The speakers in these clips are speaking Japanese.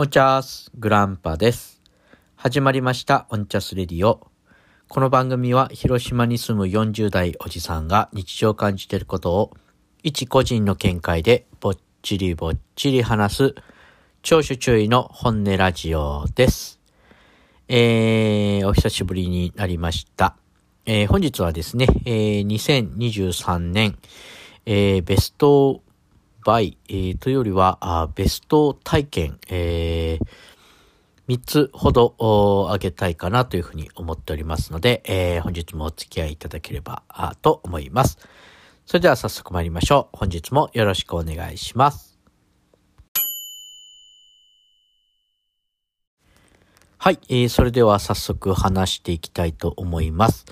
オンチャースグランパです。始まりましたオンチャスレディオ。この番組は広島に住む40代おじさんが日常感じていることを一個人の見解でぼっちりぼっちり話す聴取注意の本音ラジオです。えー、お久しぶりになりました。えー、本日はですね、えー、2023年、えー、ベストバイ、えー、というよりは、あベスト体験、えー、3つほどあげたいかなというふうに思っておりますので、えー、本日もお付き合いいただければと思います。それでは早速参りましょう。本日もよろしくお願いします。はい、えー、それでは早速話していきたいと思います。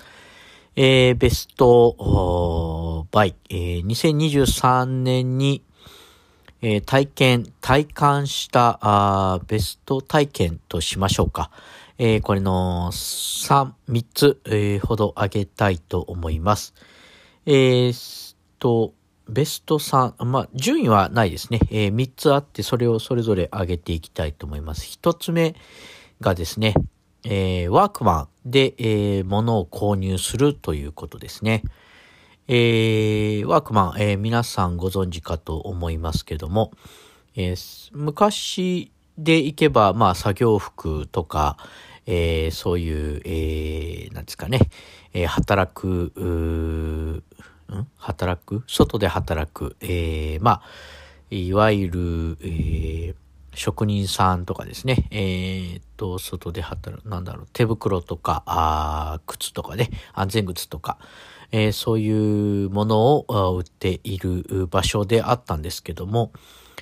えー、ベストバイ、えー、2023年にえー、体験、体感したあベスト体験としましょうか。えー、これの3、3つ、えー、ほど挙げたいと思います。えー、と、ベスト3、まあ、順位はないですね。えー、3つあって、それをそれぞれ挙げていきたいと思います。1つ目がですね、えー、ワークマンで、えー、物を購入するということですね。えー、ワークマン、えー、皆さんご存知かと思いますけども、えー、昔でいけば、まあ、作業服とか、えー、そういう、えー、なんですかね、えー、働く、ん？働く？外で働く、えー、まあ、いわゆる、えー、職人さんとかですね、えー、と、外で働く、なんだろう、手袋とか、あ靴とかね、安全靴とか、えー、そういうものを売っている場所であったんですけども、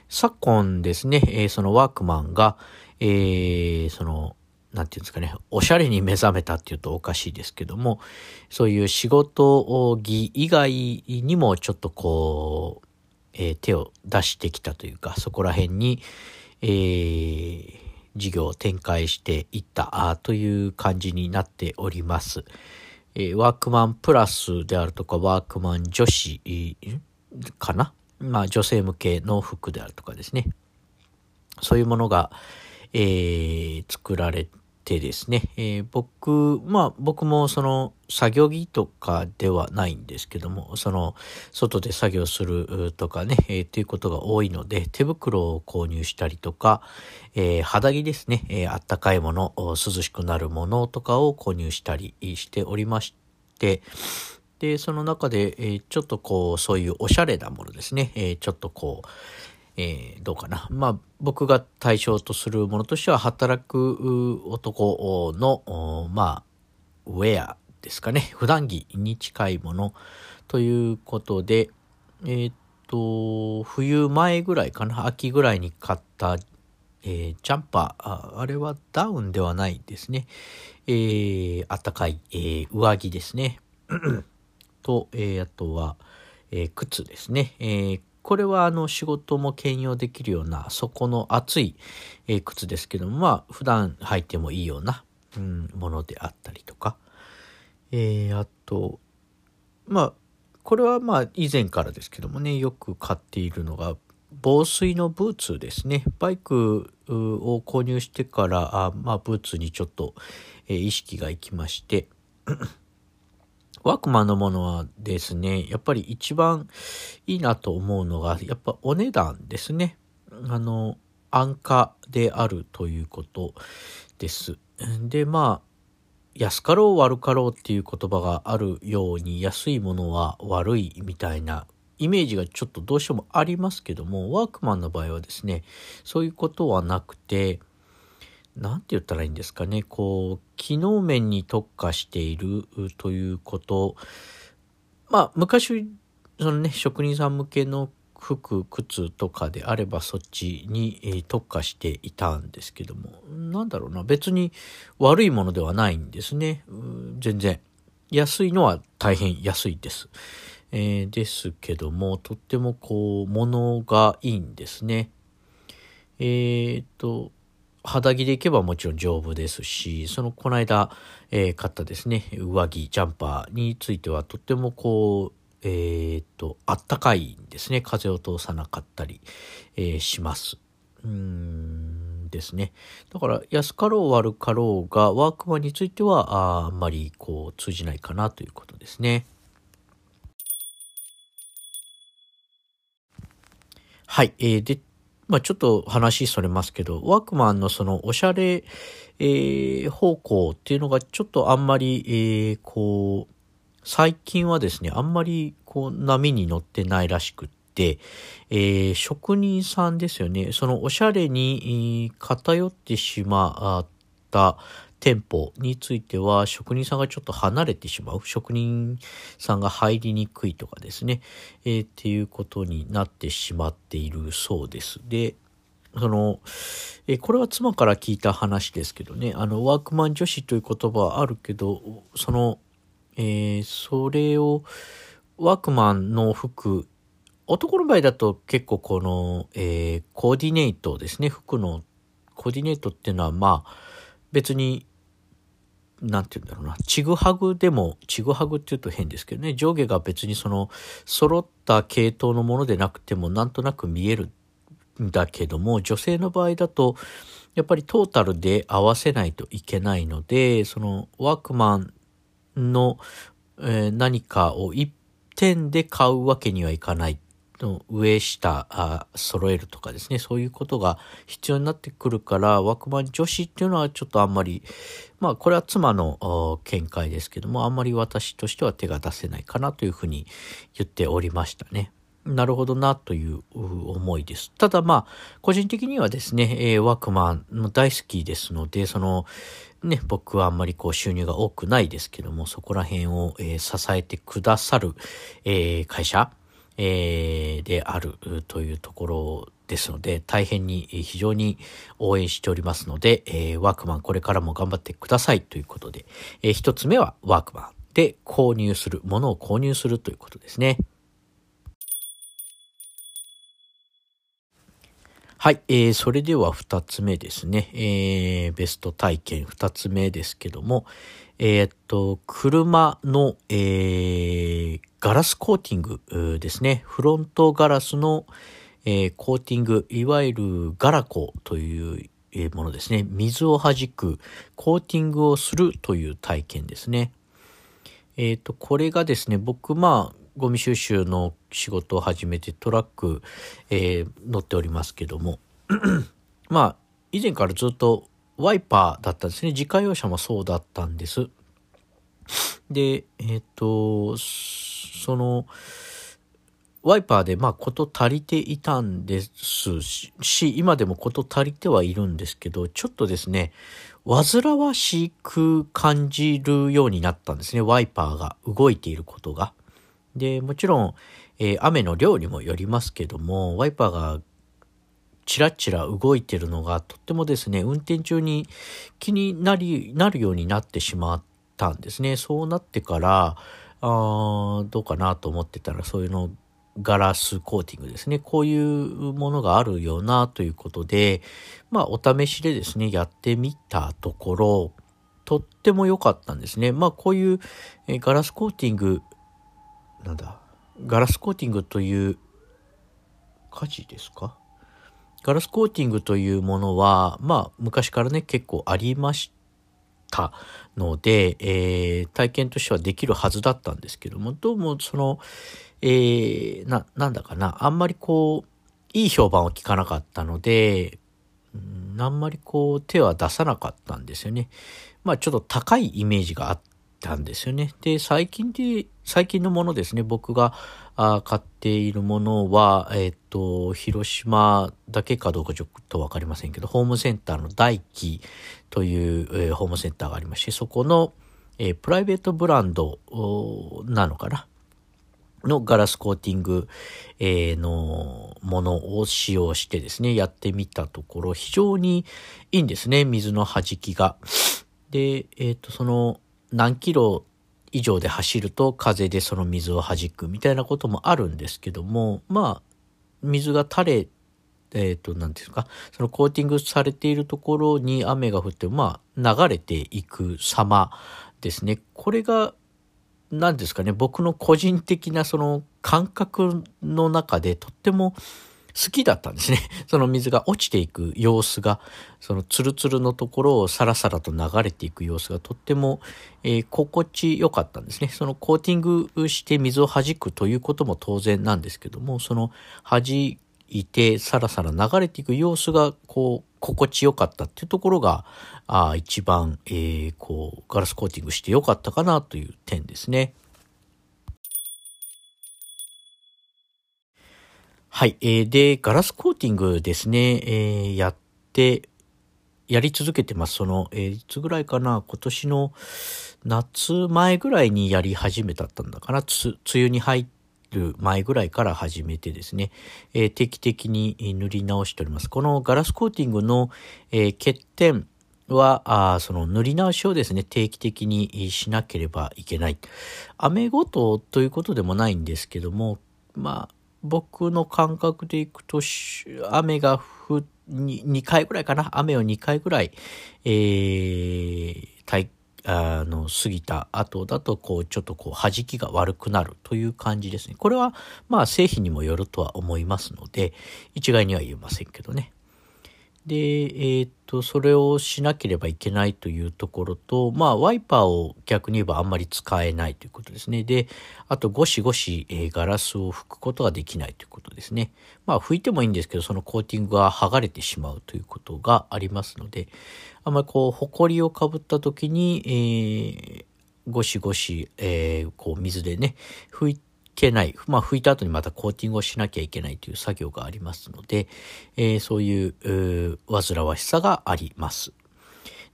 昨今ですね、えー、そのワークマンが、えー、その、なんていうんですかね、おしゃれに目覚めたっていうとおかしいですけども、そういう仕事着以外にもちょっとこう、えー、手を出してきたというか、そこら辺に、えー、事業を展開していったという感じになっております。え、ワークマンプラスであるとか、ワークマン女子かな？まあ女性向けの服であるとかですね。そういうものが、えー、作られてですね、えー、僕、まあ僕もその作業着とかではないんですけども、その外で作業するとかね、えー、っていうことが多いので、手袋を購入したりとか、えー、肌着ですね、えー、あったかいもの、涼しくなるものとかを購入したりしておりまして、で、その中で、えー、ちょっとこう、そういうおしゃれなものですね、えー、ちょっとこう、えー、どうかな。まあ、僕が対象とするものとしては、働く男の、まあ、ウェアですかね。普段着に近いものということで、えー、っと、冬前ぐらいかな。秋ぐらいに買った、えー、ジャンパーあ、あれはダウンではないですね。えー、あったかい、えー、上着ですね。と、えー、あとは、えー、靴ですね。えー、これはあの仕事も兼用できるような底の厚い、え靴ですけども、まあ普段履いてもいいような、うん、ものであったりとか。えー、あと、まあ、これはまあ以前からですけどもね、よく買っているのが、防水のブーツですね。バイクを購入してから、あまあ、ブーツにちょっと、えー、意識がいきまして、ワークマンのものはですね、やっぱり一番いいなと思うのが、やっぱお値段ですね。あの、安価であるということです。で、まあ、安かろう悪かろうっていう言葉があるように、安いものは悪いみたいなイメージがちょっとどうしてもありますけども、ワークマンの場合はですね、そういうことはなくて、なんて言ったらいいんですかね、こう、機能面に特化しているということ、まあ、昔、そのね、職人さん向けの服、靴とかであればそっちに特化していたんですけども、なんだろうな、別に悪いものではないんですね。全然。安いのは大変安いです。えー、ですけども、とってもこう、物がいいんですね。えー、っと、肌着でいけばもちろん丈夫ですし、そのこの間、えー、買ったですね、上着、ジャンパーについてはとってもこう、えー、っと、あったかいんですね。風を通さなかったり、えー、します。うんですね。だから安かろう悪かろうがワークマンについてはああんまりこう通じないかなということですね。はい。えー、で、まあちょっと話それますけど、ワークマンのそのおしゃれ、えー、方向っていうのがちょっとあんまり、えー、こう、最近はですね、あんまりこう波に乗ってないらしくって、えー、職人さんですよね、そのおしゃれに偏ってしまった店舗については職人さんがちょっと離れてしまう。職人さんが入りにくいとかですね。えー、っていうことになってしまっているそうです。で、その、え、これは妻から聞いた話ですけどね、あの、ワークマン女子という言葉はあるけど、その、えー、それを、ワークマンの服、男の場合だと結構この、えー、コーディネートですね、服のコーディネートっていうのはまあ、別になんて言うんだろうな、ちぐはぐでも、ちぐはぐって言うと変ですけどね、上下が別にその、揃った系統のものでなくても、なんとなく見えるんだけども、女性の場合だと、やっぱりトータルで合わせないといけないので、その、ワークマンの、えー、何かを一点で買うわけにはいかない。の上下あ揃えるとかですね、そういうことが必要になってくるから、ワークマン女子っていうのはちょっとあんまり、まあこれは妻の見解ですけども、あんまり私としては手が出せないかなというふうに言っておりましたね。なるほどなという思いです。ただまあ、個人的にはですね、えー、ワークマンの大好きですので、その、ね、僕はあんまりこう収入が多くないですけども、そこら辺を、えー、支えてくださる、えー、会社、えー、であるというところですので、大変に非常に応援しておりますので、えー、ワークマンこれからも頑張ってくださいということで、えー、一つ目はワークマンで購入する、ものを購入するということですね。はい、えー、それでは二つ目ですね。えー、ベスト体験二つ目ですけども、えー、っと、車の、えー、ガラスコーティングですね。フロントガラスの、えー、コーティング、いわゆるガラコというものですね。水を弾く、コーティングをするという体験ですね。えっ、と、これがですね、僕、まあ、ゴミ収集の仕事を始めてトラック、えー、乗っておりますけども、まあ、以前からずっとワイパーだったんですね。自家用車もそうだったんです。で、えっ、ー、と、その、ワイパーでまあこと足りていたんですし、今でもこと足りてはいるんですけど、ちょっとですね、煩わしく感じるようになったんですね。ワイパーが動いていることが。で、もちろん、えー、雨の量にもよりますけども、ワイパーがチラチラ動いてるのがとってもですね、運転中に気になり、なるようになってしまったんですね。そうなってから、あどうかなと思ってたら、そういうの、ガラスコーティングですね。こういうものがあるよなということで、まあ、お試しでですね、やってみたところ、とっても良かったんですね。まあ、こういう、ガラスコーティング、なんだ、ガラスコーティングという火事ですか？ガラスコーティングというものは、まあ、昔からね、結構ありましたので、えー、体験としてはできるはずだったんですけども、どうもその、えー、な、なんだかな、あんまりこう、いい評判を聞かなかったので、んあんまりこう手は出さなかったんですよね。まあちょっと高いイメージがあったんですよね。で、最近で、最近のものですね、僕があ買っているものは、えっ、ー、と、広島だけかどうかちょっとわかりませんけど、ホームセンターの大輝という、えー、ホームセンターがありまして、そこの、えー、プライベートブランドなのかな？のガラスコーティング、えー、のものを使用してですね、やってみたところ、非常にいいんですね、水の弾きが。で、えっ、ー、と、その、何キロ以上で走ると風でその水を弾くみたいなこともあるんですけども、まあ、水が垂れ、えっ、ー、と、なんていうか、そのコーティングされているところに雨が降って、まあ、流れていく様ですね。これが、何ですかね、僕の個人的なその感覚の中でとっても好きだったんですね。その水が落ちていく様子が、そのツルツルのところをサラサラと流れていく様子がとっても、えー、心地よかったんですね。そのコーティングして水を弾くということも当然なんですけども、その弾いてサラサラ流れていく様子が、こう、心地よかったっていうところが、あ一番、えー、こう、ガラスコーティングしてよかったかなという点ですね。はい。えー、で、ガラスコーティングですね、えー、やって、やり続けてます。その、えー、いつぐらいかな？今年の夏前ぐらいにやり始めたったんだかな、梅雨に入る前ぐらいから始めてですね、えー、定期的に塗り直しております。このガラスコーティングの、えー、欠点は、あその塗り直しをですね、定期的にしなければいけない。雨ごとということでもないんですけども、まあ、僕の感覚でいくと、雨が降、2回ぐらいかな雨を2回ぐらい、えー、体あの、過ぎた後だと、こう、ちょっとこう、弾きが悪くなるという感じですね。これは、まあ、製品にもよるとは思いますので、一概には言えませんけどね。で、えー、っと、それをしなければいけないというところと、まあ、ワイパーを逆に言えばあんまり使えないということですね。で、あと、ゴシゴシ、えー、ガラスを拭くことができないということですね。まあ、拭いてもいいんですけど、そのコーティングが剥がれてしまうということがありますので、あんまりこう、埃をかぶった時に、えー、ゴシゴシ、えー、こう、水でね、拭いけない。まあ、拭いた後にまたコーティングをしなきゃいけないという作業がありますので、えー、そういう、煩わしさがあります。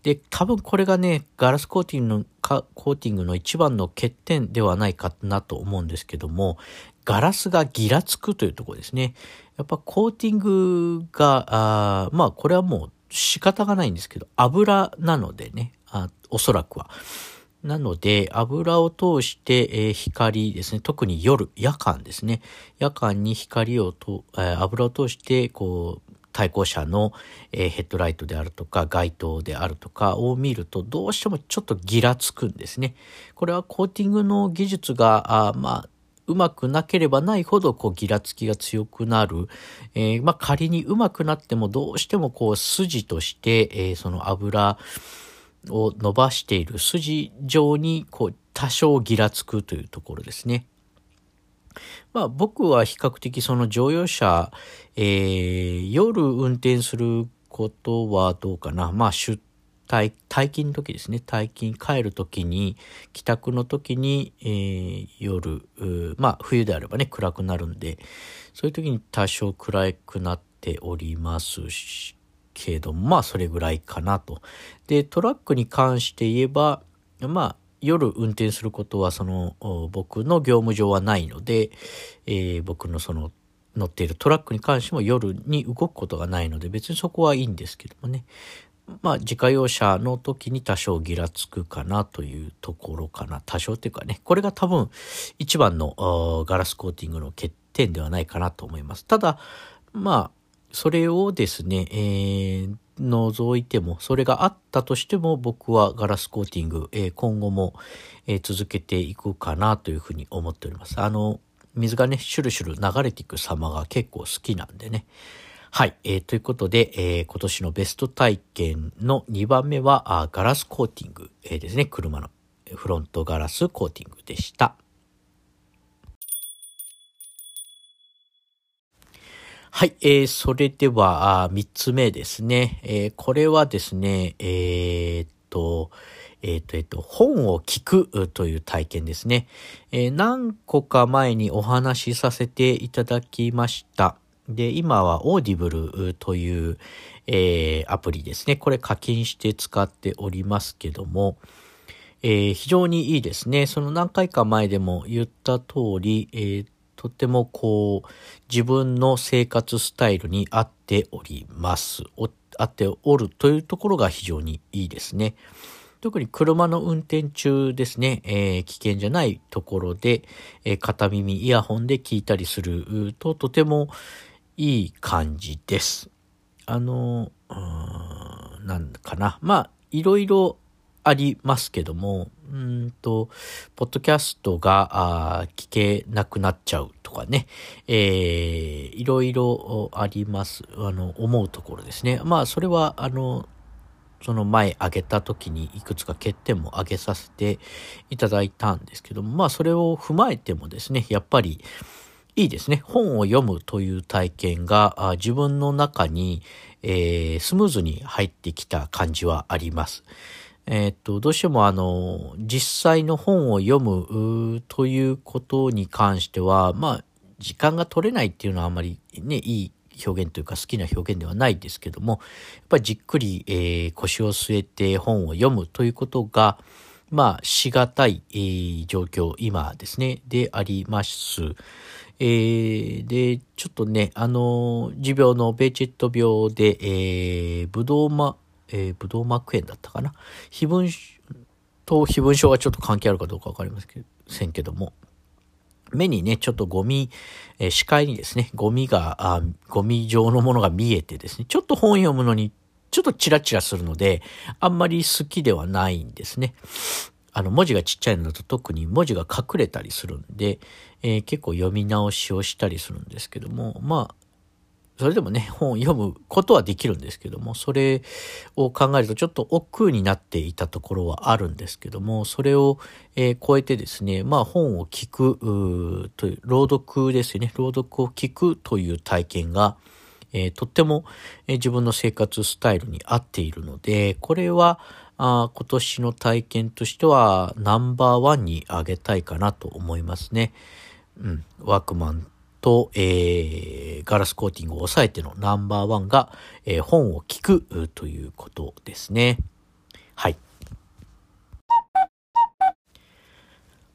で、多分これがね、ガラスコーティングの、コーティングの一番の欠点ではないかなと思うんですけども、ガラスがギラつくというところですね。やっぱコーティングが、あまあこれはもう仕方がないんですけど、油なのでね、あおそらくは。なので、油を通して、えー、光ですね、特に夜、夜間ですね、夜間に光をと、えー、油を通して、こう、対向車の、えー、ヘッドライトであるとか、街灯であるとかを見ると、どうしてもちょっとギラつくんですね。これはコーティングの技術が、あまあ、うまくなければないほど、こう、ギラつきが強くなる。えー、まあ、仮にうまくなっても、どうしても、こう、筋として、えー、その油、を伸ばしている筋状にこう多少ギラつくというところですね。まあ僕は比較的その乗用車、えー、夜運転することはどうかな。まあ出退退勤の時ですね。退勤帰る時に、帰宅の時に、えー、夜、まあ冬であればね、暗くなるんで、そういう時に多少暗くなっておりますし、けど、まあそれぐらいかなと。で、トラックに関して言えば、まあ夜運転することはその僕の業務上はないので、えー、僕のその乗っているトラックに関しても夜に動くことがないので別にそこはいいんですけどもね。まあ自家用車の時に多少ギラつくかなというところかな。多少っていうかね、これが多分一番のガラスコーティングの欠点ではないかなと思います。ただ、まあそれをですね、えー、除いても、それがあったとしても、僕はガラスコーティング、えー、今後も、えー、続けていくかなというふうに思っております。あの、水がね、シュルシュル流れていく様が結構好きなんでね。はい。えー、ということで、えー、今年のベスト体験の2番目は、あガラスコーティング、え、ですね。車のフロントガラスコーティングでした。はい、えー、それでは、三つ目ですね。えー、これはですね、えー、っと、えっ、と、えっ、と、本を聞くという体験ですね。えー、何個か前にお話しさせていただきました。で、今は Audible という、えー、アプリですね。これ課金して使っておりますけども、えー、非常にいいですね。その何回か前でも言った通り、えー、とてもこう、自分の生活スタイルに合っております。合っておるというところが非常にいいですね。特に車の運転中ですね、えー、危険じゃないところで、えー、片耳イヤホンで聞いたりするととてもいい感じです。あの、なんかな。まあ、いろいろありますけども、うんと、ポッドキャストが聞けなくなっちゃうとかね、えー、いろいろあります。あの、思うところですね。まあ、それは、あの、その前挙げた時にいくつか欠点も挙げさせていただいたんですけども、まあそれを踏まえてもですね、やっぱりいいですね。本を読むという体験が自分の中に、えー、スムーズに入ってきた感じはあります。えっ、と、どうしてもあの、実際の本を読むということに関しては、まあ、時間が取れないっていうのはあんまりね、いい表現というか好きな表現ではないですけども、やっぱりじっくり、えー、腰を据えて本を読むということが、まあ、しがたい、えー、状況、今ですね、であります。えー、で、ちょっとね、あの、持病のベーチェット病で、えー、ブドウマ、えー、ブドウ膜炎だったかな？非分と非分症がちょっと関係あるかどうかわかりませんけども、目にね、ちょっとゴミ、えー、視界にですね、ゴミがあ、ゴミ状のものが見えてですね、ちょっと本読むのに、ちょっとチラチラするので、あんまり好きではないんですね。あの、文字がちっちゃいのだと特に文字が隠れたりするんで、えー、結構読み直しをしたりするんですけども、まあ、それでもね、本を読むことはできるんですけども、それを考えるとちょっと億劫になっていたところはあるんですけども、それを、えー、超えてですね、まあ本を聞くという、朗読ですよね、朗読を聞くという体験が、えー、とっても、えー、自分の生活スタイルに合っているので、これはあ今年の体験としてはナンバーワンに挙げたいかなと思いますね。うん、ワークマンと、えー、ガラスコーティングを抑えてのナンバーワンが、えー、本を聞くということですね。はい。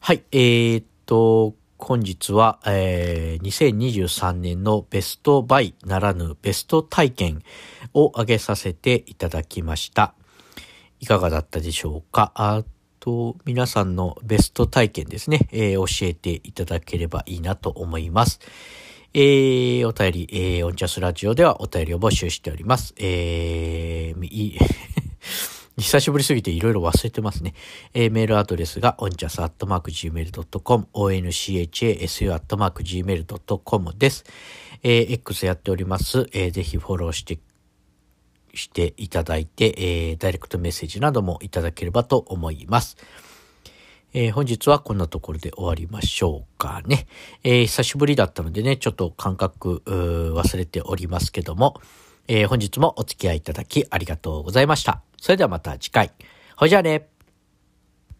はい、えー、っと、本日は、えー、2023年のベストバイならぬベスト体験を挙げさせていただきました。いかがだったでしょうか？と、皆さんのベスト体験ですね、えー、教えていただければいいなと思います。えー、お便り、えー、オンチャスラジオではお便りを募集しております。えー、い 久しぶりすぎていろいろ忘れてますね。えー、メールアドレスが onchas.gmail.com、onchasu.gmail.com です。えー、X やっております。えー、ぜひフォローしてしていただいて、えー、ダイレクトメッセージなどもいただければと思います。えー、本日はこんなところで終わりましょうかね。えー、久しぶりだったのでね、ちょっと感覚忘れておりますけども、えー、本日もお付き合いいただきありがとうございました。それではまた次回。ほいじゃあね。